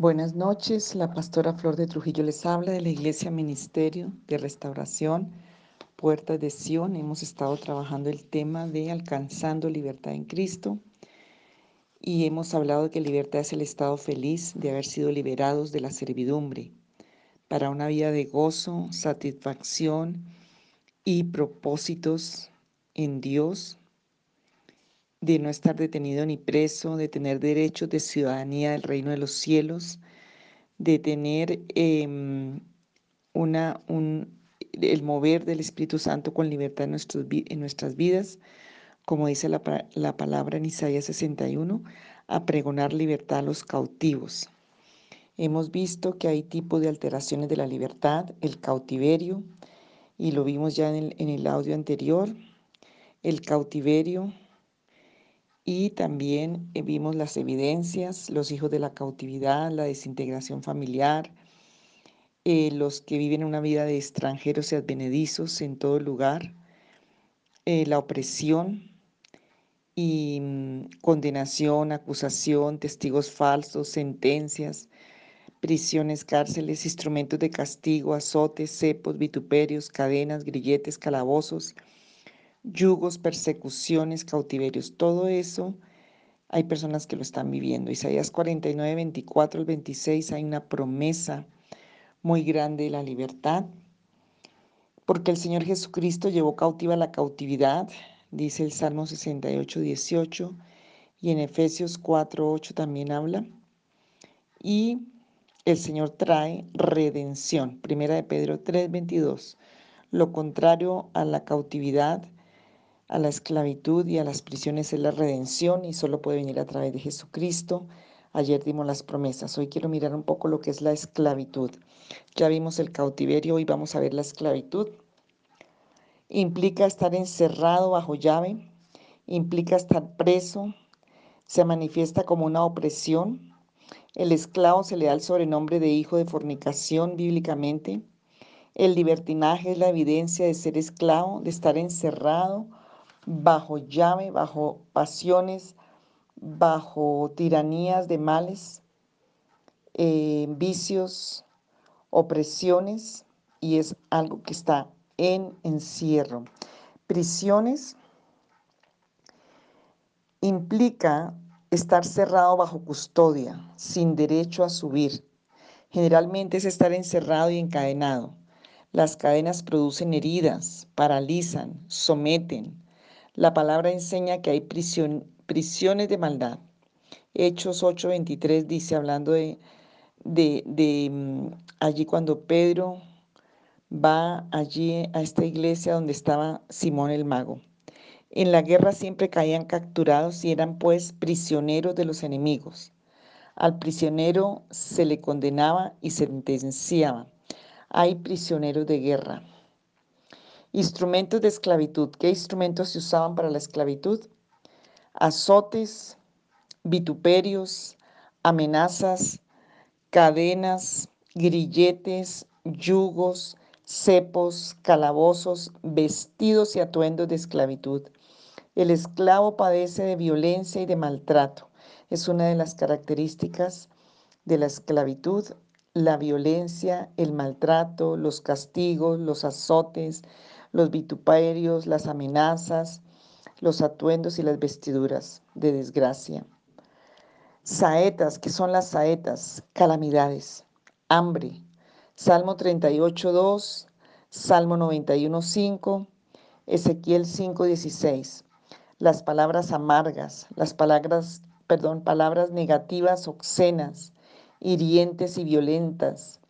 Buenas noches, la pastora Flor de Trujillo les habla de la Iglesia Ministerio de Restauración, Puertas de Sion. Hemos estado trabajando el tema de alcanzando libertad en Cristo y hemos hablado de que libertad es el estado feliz de haber sido liberados de la servidumbre para una vida de gozo, satisfacción y propósitos en Dios, de no estar detenido ni preso, de tener derechos de ciudadanía del reino de los cielos, de tener em, una, un, el mover del Espíritu Santo con libertad en nuestras vidas, como dice la, la palabra en Isaías 61, a pregonar libertad a los cautivos. Hemos visto que hay tipos de alteraciones de la libertad, el cautiverio, y lo vimos ya en el, en el audio anterior, el cautiverio y también eh, vimos las evidencias, los hijos de la cautividad, la desintegración familiar, eh, los que viven una vida de extranjeros y advenedizos en todo lugar, eh, la opresión y mm, condenación, acusación, testigos falsos, sentencias, prisiones, cárceles, instrumentos de castigo, azotes, cepos, vituperios, cadenas, grilletes, calabozos, yugos, persecuciones, cautiverios, todo eso hay personas que lo están viviendo. Isaías 49, 24 al 26 hay una promesa muy grande de la libertad, porque el Señor Jesucristo llevó cautiva la cautividad, dice el Salmo 68, 18, y en Efesios 4, 8 también habla. Y el Señor trae redención. Primera de Pedro 3, 22. Lo contrario a la cautividad a la esclavitud y a las prisiones es la redención y solo puede venir a través de Jesucristo. Ayer dimos las promesas, hoy quiero mirar un poco lo que es la esclavitud. Ya vimos el cautiverio, hoy vamos a ver la esclavitud. Implica estar encerrado bajo llave, implica estar preso, se manifiesta como una opresión. El esclavo se le da el sobrenombre de hijo de fornicación bíblicamente. El libertinaje es la evidencia de ser esclavo, de estar encerrado bajo llave, bajo pasiones, bajo tiranías de males, eh, vicios, opresiones, y es algo que está en encierro. Prisiones implica estar cerrado bajo custodia, sin derecho a subir. Generalmente es estar encerrado y encadenado. Las cadenas producen heridas, paralizan, someten, la palabra enseña que hay prisiones de maldad. Hechos 8:23 dice, hablando de, de, mm, allí cuando Pedro va allí a esta iglesia donde estaba Simón el mago. En la guerra siempre caían capturados y eran pues prisioneros de los enemigos. Al prisionero se le condenaba y sentenciaba. Hay prisioneros de guerra. Instrumentos de esclavitud. ¿Qué instrumentos se usaban para la esclavitud? Azotes, vituperios, amenazas, cadenas, grilletes, yugos, cepos, calabozos, vestidos y atuendos de esclavitud. El esclavo padece de violencia y de maltrato. Es una de las características de la esclavitud, la violencia, el maltrato, los castigos, los azotes, los vituperios, las amenazas, los atuendos y las vestiduras de desgracia. Saetas, que son las saetas, calamidades, hambre. Salmo 38, 2, Salmo 91, 5, Ezequiel 5, 16. Las palabras amargas, las palabras, perdón, palabras negativas, obscenas, hirientes y violentas.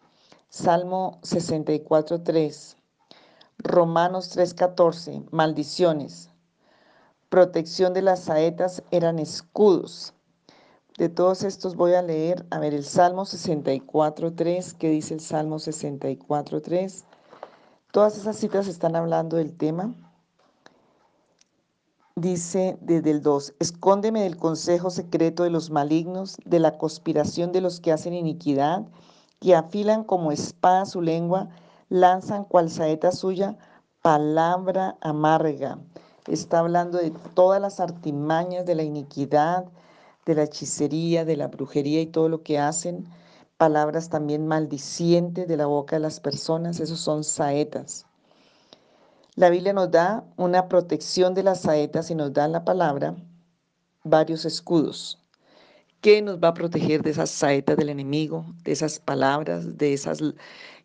Salmo 64, 3. Romanos 3:14, maldiciones. Protección de las saetas eran escudos. De todos estos voy a leer, a ver, el Salmo 64.3, ¿qué dice el Salmo 64.3? Todas esas citas están hablando del tema. Dice desde el 2, escóndeme del consejo secreto de los malignos, de la conspiración de los que hacen iniquidad, que afilan como espada su lengua, lanzan cual saeta suya palabra amarga. Está hablando de todas las artimañas de la iniquidad, de la hechicería, de la brujería y todo lo que hacen palabras también maldicientes de la boca de las personas, esos son saetas. La Biblia nos da una protección de las saetas y nos da la palabra varios escudos. ¿Qué nos va a proteger de esas saetas del enemigo, de esas palabras, de esas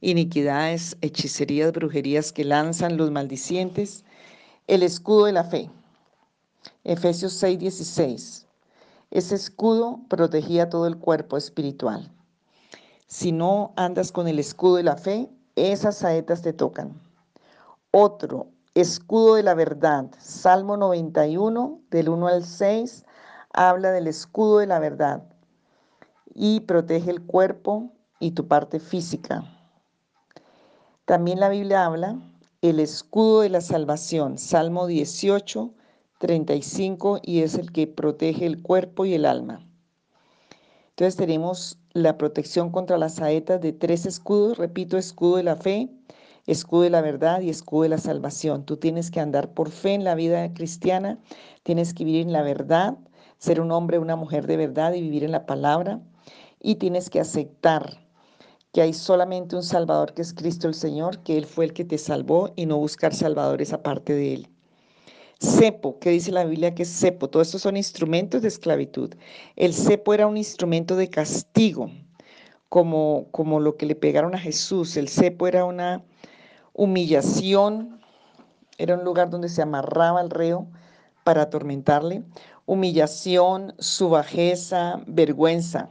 iniquidades, hechicerías, brujerías que lanzan los maldicientes? El escudo de la fe. Efesios 6:16. Ese escudo protegía todo el cuerpo espiritual. Si no andas con el escudo de la fe, esas saetas te tocan. Otro, escudo de la verdad. Salmo 91, del 1 al 6, habla del escudo de la verdad y protege el cuerpo y tu parte física. También la Biblia habla el escudo de la salvación, Salmo 18, 35, y es el que protege el cuerpo y el alma. Entonces tenemos la protección contra las saetas de tres escudos, repito, escudo de la fe, escudo de la verdad y escudo de la salvación. Tú tienes que andar por fe en la vida cristiana, tienes que vivir en la verdad, ser un hombre, una mujer de verdad y vivir en la palabra, y tienes que aceptar que hay solamente un Salvador que es Cristo el Señor, que Él fue el que te salvó y no buscar salvadores aparte de Él. Cepo, ¿qué dice la Biblia que es cepo? Todos estos son instrumentos de esclavitud. El cepo era un instrumento de castigo, como, como lo que le pegaron a Jesús. El cepo era una humillación, era un lugar donde se amarraba al reo para atormentarle. Humillación, su bajeza, vergüenza.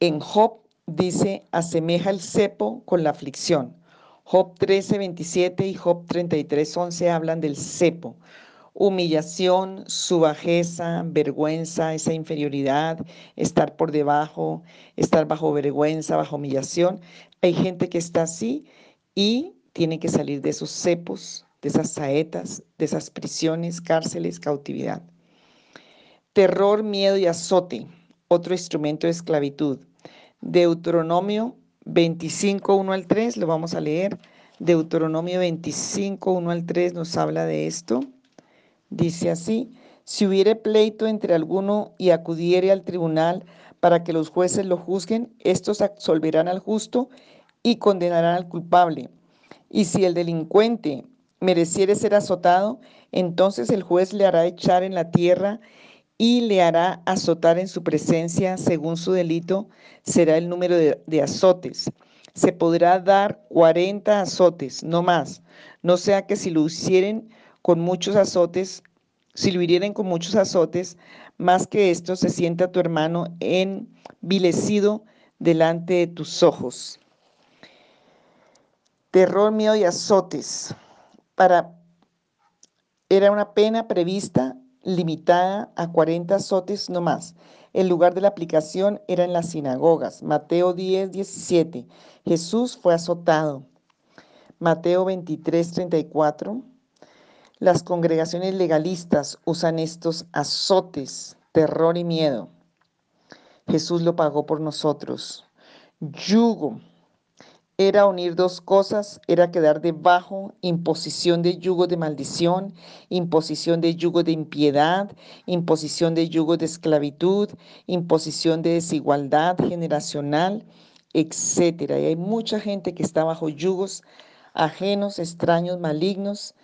En Job dice, asemeja el cepo con la aflicción. Job 13, 27 y Job 33, 11 hablan del cepo. Humillación, su bajeza, vergüenza, esa inferioridad, estar por debajo, estar bajo vergüenza, bajo humillación. Hay gente que está así y tiene que salir de esos cepos, de esas saetas, de esas prisiones, cárceles, cautividad. Terror, miedo y azote, otro instrumento de esclavitud. Deuteronomio 25, 1 al 3, lo vamos a leer. Deuteronomio 25, 1 al 3 nos habla de esto. Dice así, si hubiere pleito entre alguno y acudiere al tribunal para que los jueces lo juzguen, estos absolverán al justo y condenarán al culpable. Y si el delincuente mereciere ser azotado, entonces el juez le hará echar en la tierra y le hará azotar en su presencia según su delito, será el número de, azotes. Se podrá dar 40 azotes, no más. No sea que si lo hicieren con muchos azotes, si lo hirieren con muchos azotes, más que esto se sienta tu hermano envilecido delante de tus ojos. Terror, miedo y azotes. Para, era una pena prevista limitada a 40 azotes no más. El lugar de la aplicación era en las sinagogas. Mateo 10, 17. Jesús fue azotado. Mateo 23, 34. Las congregaciones legalistas usan estos azotes, terror y miedo. Jesús lo pagó por nosotros. Yugo era unir dos cosas, era quedar debajo, imposición de yugo de maldición, imposición de yugo de impiedad, imposición de yugo de esclavitud, imposición de desigualdad generacional, etcétera. Y hay mucha gente que está bajo yugos ajenos, extraños, malignos,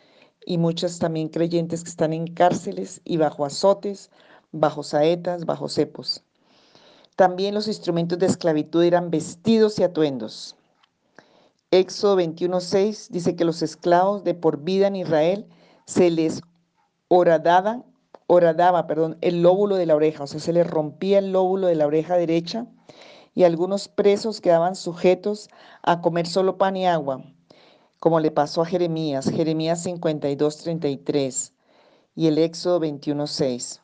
y muchas también creyentes que están en cárceles y bajo azotes, bajo saetas, bajo cepos. También los instrumentos de esclavitud eran vestidos y atuendos. Éxodo 21.6 dice que los esclavos de por vida en Israel se les horadaba, horadaba perdón, el lóbulo de la oreja, o sea, se les rompía el lóbulo de la oreja derecha y algunos presos quedaban sujetos a comer solo pan y agua, como le pasó a Jeremías, Jeremías 52.33 y el Éxodo 21.6.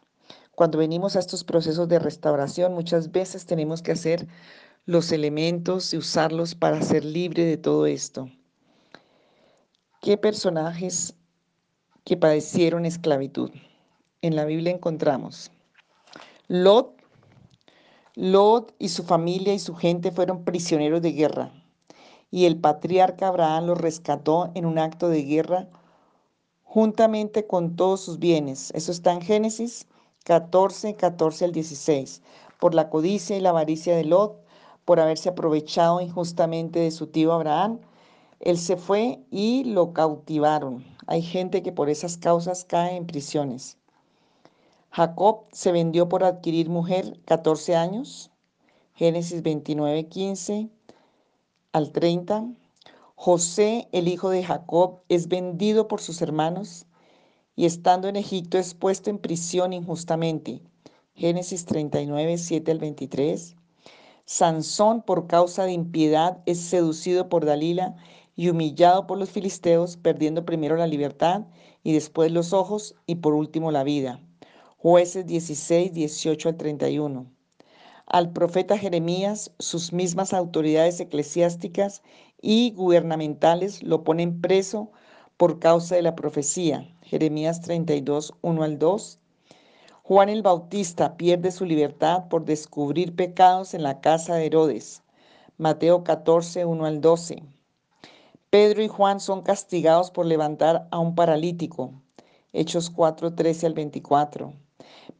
Cuando venimos a estos procesos de restauración, muchas veces tenemos que hacer los elementos y usarlos para ser libre de todo esto. ¿Qué personajes que padecieron esclavitud? En la Biblia encontramos Lot. Lot y su familia y su gente fueron prisioneros de guerra y el patriarca Abraham los rescató en un acto de guerra juntamente con todos sus bienes. Eso está en Génesis 14, 14 al 16. Por la codicia y la avaricia de Lot, por haberse aprovechado injustamente de su tío Abraham. Él se fue y lo cautivaron. Hay gente que por esas causas cae en prisiones. Jacob se vendió por adquirir mujer 14 años. Génesis 29, 15 al 30. José, el hijo de Jacob, es vendido por sus hermanos y estando en Egipto es puesto en prisión injustamente. Génesis 39, 7 al 23. Sansón, por causa de impiedad, es seducido por Dalila y humillado por los filisteos, perdiendo primero la libertad y después los ojos y por último la vida. Jueces 16, 18 al 31. Al profeta Jeremías, sus mismas autoridades eclesiásticas y gubernamentales lo ponen preso por causa de la profecía. Jeremías 32, 1 al 2. Juan el Bautista pierde su libertad por descubrir pecados en la casa de Herodes. Mateo 14, 1 al 12. Pedro y Juan son castigados por levantar a un paralítico. Hechos 4, 13 al 24.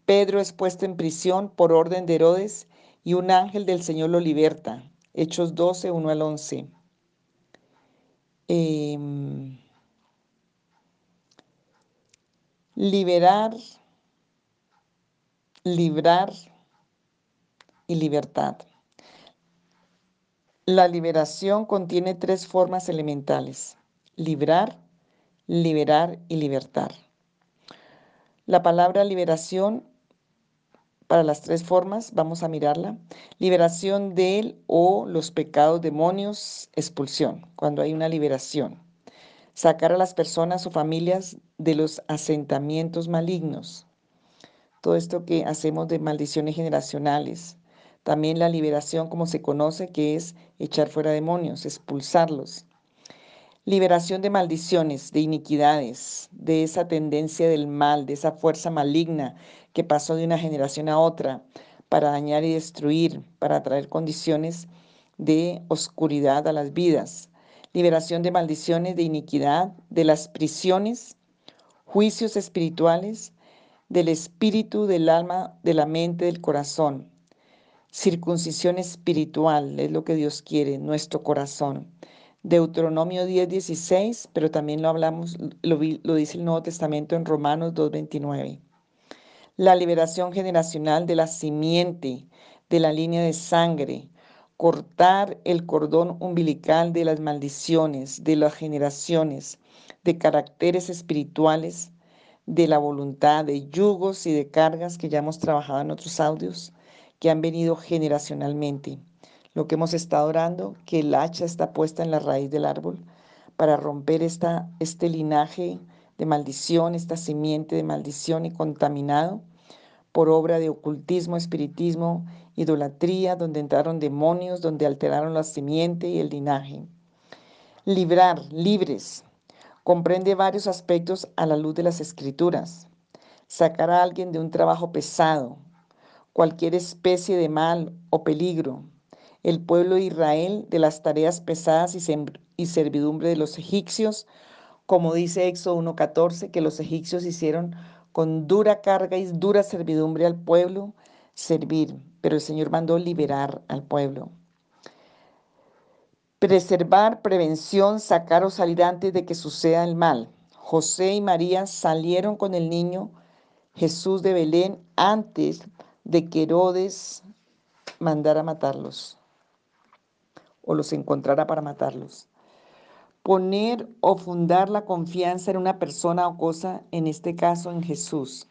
Pedro es puesto en prisión por orden de Herodes y un ángel del Señor lo liberta. Hechos 12, 1 al 11. Em, liberar, librar y libertad. La liberación contiene tres formas elementales. Librar, liberar y libertar. La palabra liberación para las tres formas, vamos a mirarla. Liberación de él o los pecados demonios, expulsión, cuando hay una liberación. Sacar a las personas o familias de los asentamientos malignos. Todo esto que hacemos de maldiciones generacionales. También la liberación, como se conoce, que es echar fuera demonios, expulsarlos. Liberación de maldiciones, de iniquidades, de esa tendencia del mal, de esa fuerza maligna que pasó de una generación a otra para dañar y destruir, para traer condiciones de oscuridad a las vidas. Liberación de maldiciones, de iniquidad, de las prisiones, juicios espirituales, del espíritu, del alma, de la mente, del corazón. Circuncisión espiritual es lo que Dios quiere, nuestro corazón. Deuteronomio 10, 16, pero también lo hablamos, lo, dice el Nuevo Testamento en Romanos 2, 29. La liberación generacional de la simiente, de la línea de sangre, cortar el cordón umbilical de las maldiciones, de las generaciones, de caracteres espirituales, de la voluntad, de yugos y de cargas que ya hemos trabajado en otros audios, que han venido generacionalmente lo que hemos estado orando, que el hacha está puesta en la raíz del árbol para romper esta, este linaje de maldición, esta simiente de maldición y contaminado por obra de ocultismo, espiritismo, idolatría, donde entraron demonios, donde alteraron la simiente y el linaje. Librar, libres, comprende varios aspectos a la luz de las escrituras. Sacar a alguien de un trabajo pesado, cualquier especie de mal o peligro, el pueblo de Israel de las tareas pesadas y, servidumbre de los egipcios, como dice Éxodo 1.14, que los egipcios hicieron con dura carga y dura servidumbre al pueblo servir, pero el Señor mandó liberar al pueblo. Preservar, prevención, sacar o salir antes de que suceda el mal. José y María salieron con el niño Jesús de Belén antes de que Herodes mandara matarlos o los encontrara para matarlos. Poner o fundar la confianza en una persona o cosa, en este caso en Jesús.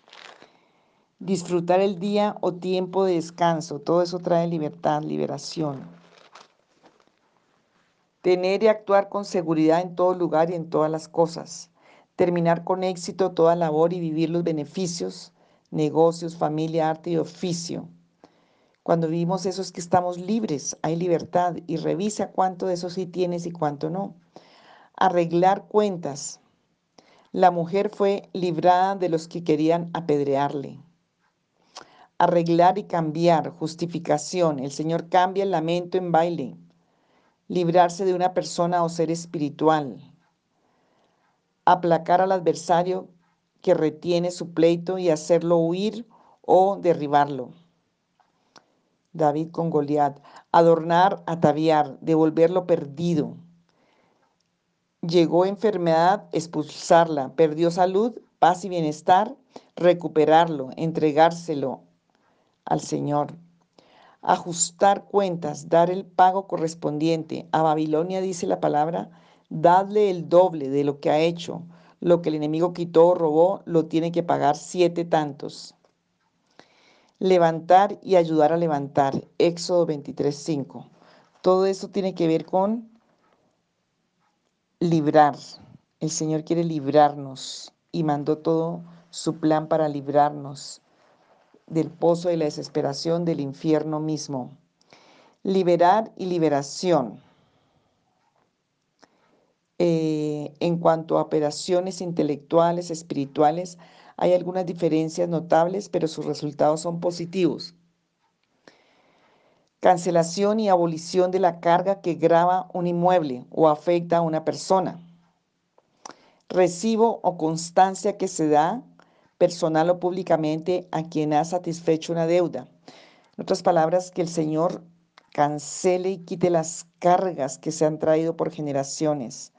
Disfrutar el día o tiempo de descanso, todo eso trae libertad, liberación. Tener y actuar con seguridad en todo lugar y en todas las cosas. Terminar con éxito toda labor y vivir los beneficios, negocios, familia, arte y oficio cuando vivimos eso es que estamos libres, hay libertad y revisa cuánto de eso sí tienes y cuánto no. Arreglar cuentas. La mujer fue librada de los que querían apedrearle. Arreglar y cambiar, justificación. El Señor cambia el lamento en baile. Librarse de una persona o ser espiritual. Aplacar al adversario que retiene su pleito y hacerlo huir o derribarlo David con Goliat. Adornar, ataviar, devolver lo perdido. Llegó enfermedad, expulsarla. Perdió salud, paz y bienestar, recuperarlo, entregárselo al Señor. Ajustar cuentas, dar el pago correspondiente. A Babilonia dice la palabra, dadle el doble de lo que ha hecho. Lo que el enemigo quitó o robó, lo tiene que pagar siete tantos. Levantar y ayudar a levantar. Éxodo 23.5. Todo eso tiene que ver con librar. El Señor quiere librarnos y mandó todo su plan para librarnos del pozo de la desesperación del infierno mismo. Liberar y liberación. Eh, en cuanto a operaciones intelectuales, espirituales, hay algunas diferencias notables, pero sus resultados son positivos. Cancelación y abolición de la carga que grava un inmueble o afecta a una persona. Recibo o constancia que se da personal o públicamente a quien ha satisfecho una deuda. En otras palabras, que el Señor cancele y quite las cargas que se han traído por generaciones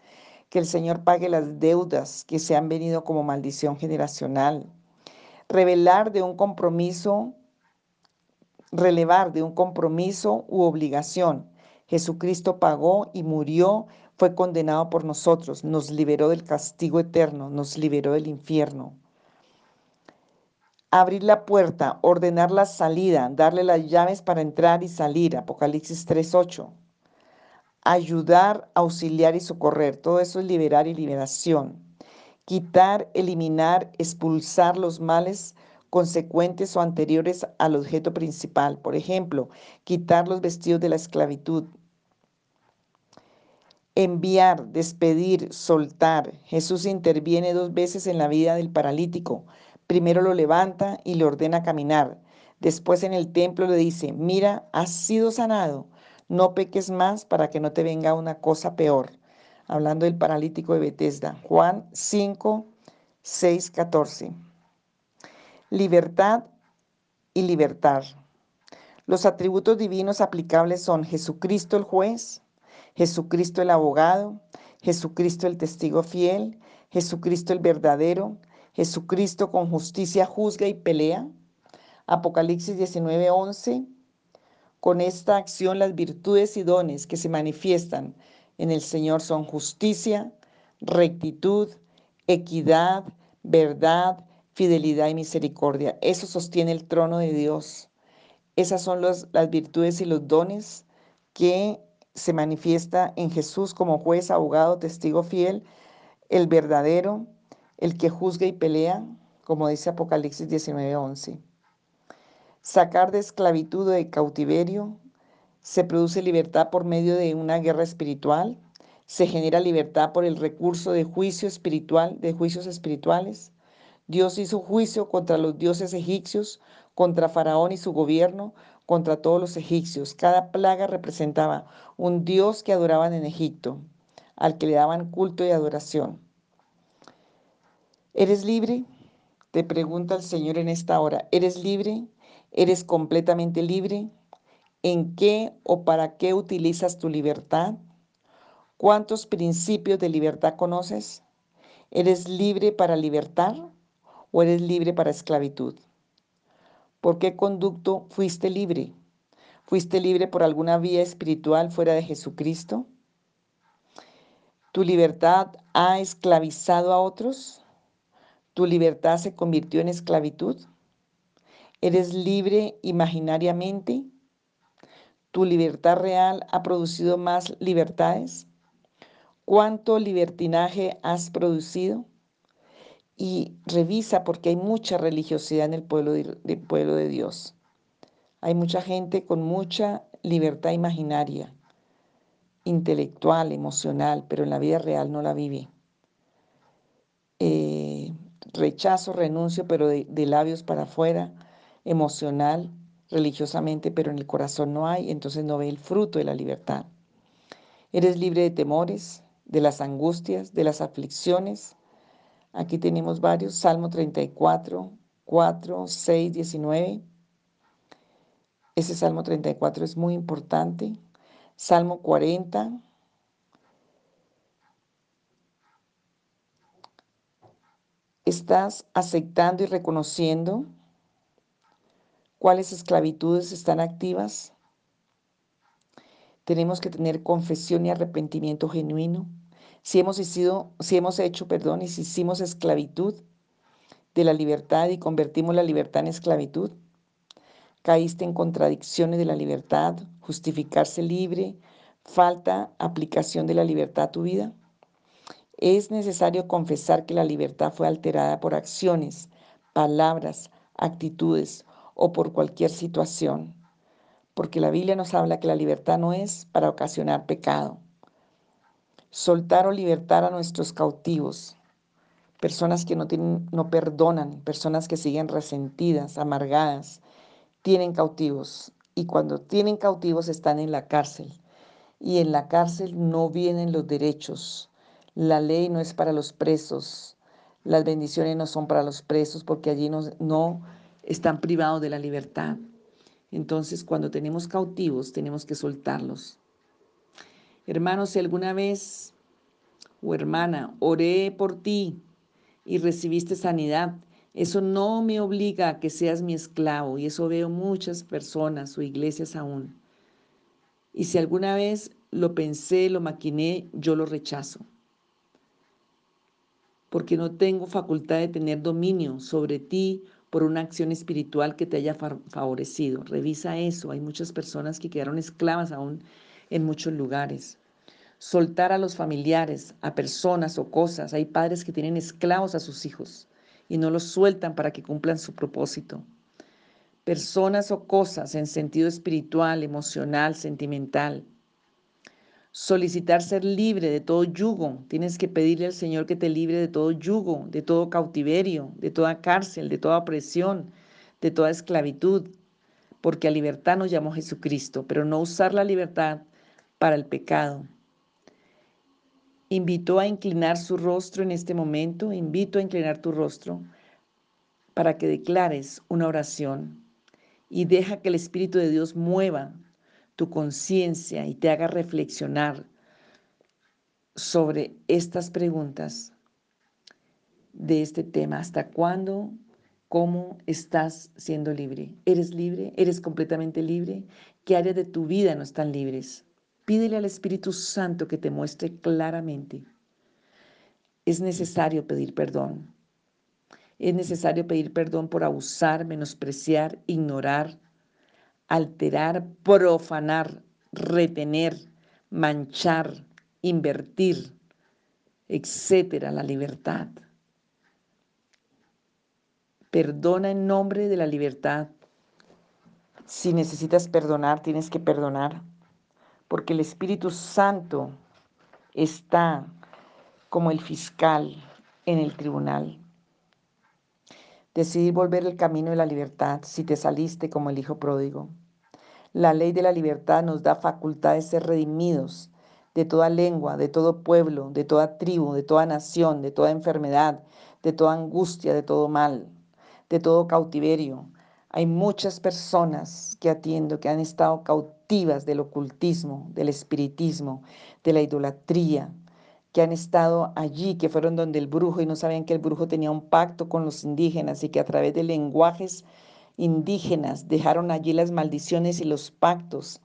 que el Señor pague las deudas que se han venido como maldición generacional, revelar de un compromiso, relevar de un compromiso u obligación. Jesucristo pagó y murió, fue condenado por nosotros, nos liberó del castigo eterno, nos liberó del infierno. Abrir la puerta, ordenar la salida, darle las llaves para entrar y salir. Apocalipsis 3.8 ayudar, auxiliar y socorrer. Todo eso es liberar y liberación. Quitar, eliminar, expulsar los males consecuentes o anteriores al objeto principal. Por ejemplo, quitar los vestidos de la esclavitud. Enviar, despedir, soltar. Jesús interviene dos veces en la vida del paralítico. Primero lo levanta y le ordena caminar. Después en el templo le dice, mira, has sido sanado no peques más para que no te venga una cosa peor. Hablando del paralítico de Bethesda. Juan 5, 6, 14. Libertad y libertar. Los atributos divinos aplicables son Jesucristo el juez, Jesucristo el abogado, Jesucristo el testigo fiel, Jesucristo el verdadero, Jesucristo con justicia juzga y pelea. Apocalipsis 19, 11. Con esta acción las virtudes y dones que se manifiestan en el Señor son justicia, rectitud, equidad, verdad, fidelidad y misericordia. Eso sostiene el trono de Dios. Esas son las virtudes y los dones que se manifiesta en Jesús como juez, abogado, testigo fiel, el verdadero, el que juzga y pelea, como dice Apocalipsis 19:11 sacar de esclavitud o de cautiverio, se produce libertad por medio de una guerra espiritual, se genera libertad por el recurso de juicio espiritual, de juicios espirituales. Dios hizo juicio contra los dioses egipcios, contra Faraón y su gobierno, contra todos los egipcios. Cada plaga representaba un dios que adoraban en Egipto, al que le daban culto y adoración. ¿Eres libre? Te pregunta el Señor en esta hora. ¿Eres libre? ¿Eres completamente libre? ¿En qué o para qué utilizas tu libertad? ¿Cuántos principios de libertad conoces? ¿Eres libre para libertar o eres libre para esclavitud? ¿Por qué conducto fuiste libre? ¿Fuiste libre por alguna vía espiritual fuera de Jesucristo? ¿Tu libertad ha esclavizado a otros? ¿Tu libertad se convirtió en esclavitud? ¿Eres libre imaginariamente? ¿Tu libertad real ha producido más libertades? ¿Cuánto libertinaje has producido? Y revisa porque hay mucha religiosidad en el pueblo de, Dios. Hay mucha gente con mucha libertad imaginaria, intelectual, emocional, pero en la vida real no la vive. Eh, rechazo, renuncio, pero de, labios para afuera emocional, religiosamente, pero en el corazón no hay, entonces no ve el fruto de la libertad. Eres libre de temores, de las angustias, de las aflicciones. Aquí tenemos varios, Salmo 34, 4, 6, 19. Ese Salmo 34 es muy importante. Salmo 40. ¿Estás aceptando y reconociendo cuáles esclavitudes están activas? Tenemos que tener confesión y arrepentimiento genuino. Si hemos, hecho, perdón, y si hicimos esclavitud de la libertad y convertimos la libertad en esclavitud, caíste en contradicciones de la libertad, justificarse libre, falta aplicación de la libertad a tu vida. Es necesario confesar que la libertad fue alterada por acciones, palabras, actitudes o por cualquier situación, porque la Biblia nos habla que la libertad no es para ocasionar pecado. Soltar o libertar a nuestros cautivos, personas que no, tienen, no perdonan, personas que siguen resentidas, amargadas, tienen cautivos y cuando tienen cautivos están en la cárcel. Y en la cárcel no vienen los derechos. La ley no es para los presos. Las bendiciones no son para los presos porque allí no, están privados de la libertad. Entonces, cuando tenemos cautivos, tenemos que soltarlos. Hermanos, si alguna vez o hermana, oré por ti y recibiste sanidad, eso no me obliga a que seas mi esclavo y eso veo muchas personas o iglesias aún. Y si alguna vez lo pensé, lo maquiné, yo lo rechazo. Porque no tengo facultad de tener dominio sobre ti por una acción espiritual que te haya favorecido. Revisa eso. Hay muchas personas que quedaron esclavas aún en muchos lugares. Soltar a los familiares, a personas o cosas. Hay padres que tienen esclavos a sus hijos y no los sueltan para que cumplan su propósito. Personas o cosas en sentido espiritual, emocional, sentimental. Solicitar ser libre de todo yugo. Tienes que pedirle al Señor que te libre de todo yugo, de todo cautiverio, de toda cárcel, de toda opresión, de toda esclavitud. Porque a libertad nos llamó Jesucristo, pero no usar la libertad para el pecado invitó a inclinar su rostro en este momento, invito a inclinar tu rostro para que declares una oración y deja que el Espíritu de Dios mueva tu conciencia y te haga reflexionar sobre estas preguntas de este tema. ¿Hasta cuándo? ¿Cómo estás siendo libre? ¿Eres libre? ¿Eres completamente libre? ¿Qué áreas de tu vida no están libres? Pídele al Espíritu Santo que te muestre claramente. Es necesario pedir perdón. Es necesario pedir perdón por abusar, menospreciar, ignorar, alterar, profanar, retener, manchar, invertir, etcétera, la libertad. Perdona en nombre de la libertad. Si necesitas perdonar, tienes que perdonar porque el Espíritu Santo está como el fiscal en el tribunal. Decidir volver el camino de la libertad si te saliste como el Hijo pródigo. La ley de la libertad nos da facultad de ser redimidos de toda lengua, de todo pueblo, de toda tribu, de toda nación, de toda enfermedad, de toda angustia, de todo mal, de todo cautiverio. Hay muchas personas que atiendo que han estado cautivas del ocultismo, del espiritismo, de la idolatría, que han estado allí, que fueron donde el brujo y no sabían que el brujo tenía un pacto con los indígenas y que a través de lenguajes indígenas dejaron allí las maldiciones y los pactos.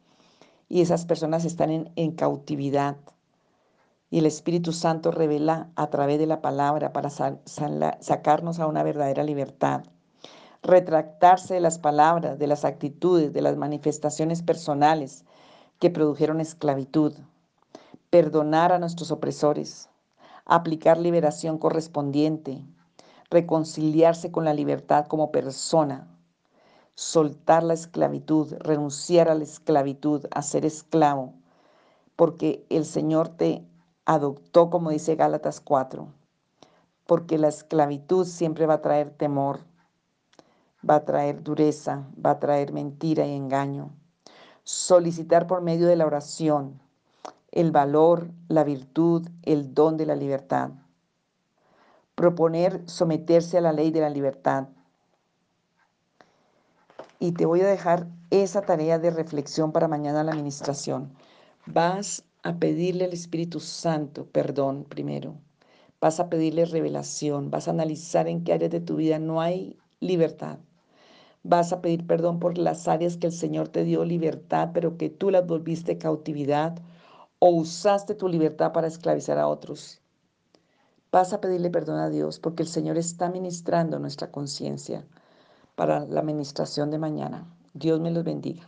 Y esas personas están en, cautividad. Y el Espíritu Santo revela a través de la palabra para sacarnos a una verdadera libertad retractarse de las palabras, de las actitudes, de las manifestaciones personales que produjeron esclavitud, perdonar a nuestros opresores, aplicar liberación correspondiente, reconciliarse con la libertad como persona, soltar la esclavitud, renunciar a la esclavitud, a ser esclavo, porque el Señor te adoptó, como dice Gálatas 4, porque la esclavitud siempre va a traer temor, va a traer dureza, va a traer mentira y engaño. Solicitar por medio de la oración el valor, la virtud, el don de la libertad. Proponer someterse a la ley de la libertad. Y te voy a dejar esa tarea de reflexión para mañana la administración. Vas a pedirle al Espíritu Santo perdón primero. Vas a pedirle revelación, vas a analizar en qué áreas de tu vida no hay libertad. Vas a pedir perdón por las áreas que el Señor te dio libertad, pero que tú las volviste cautividad o usaste tu libertad para esclavizar a otros. Vas a pedirle perdón a Dios porque el Señor está ministrando nuestra conciencia para la administración de mañana. Dios me los bendiga.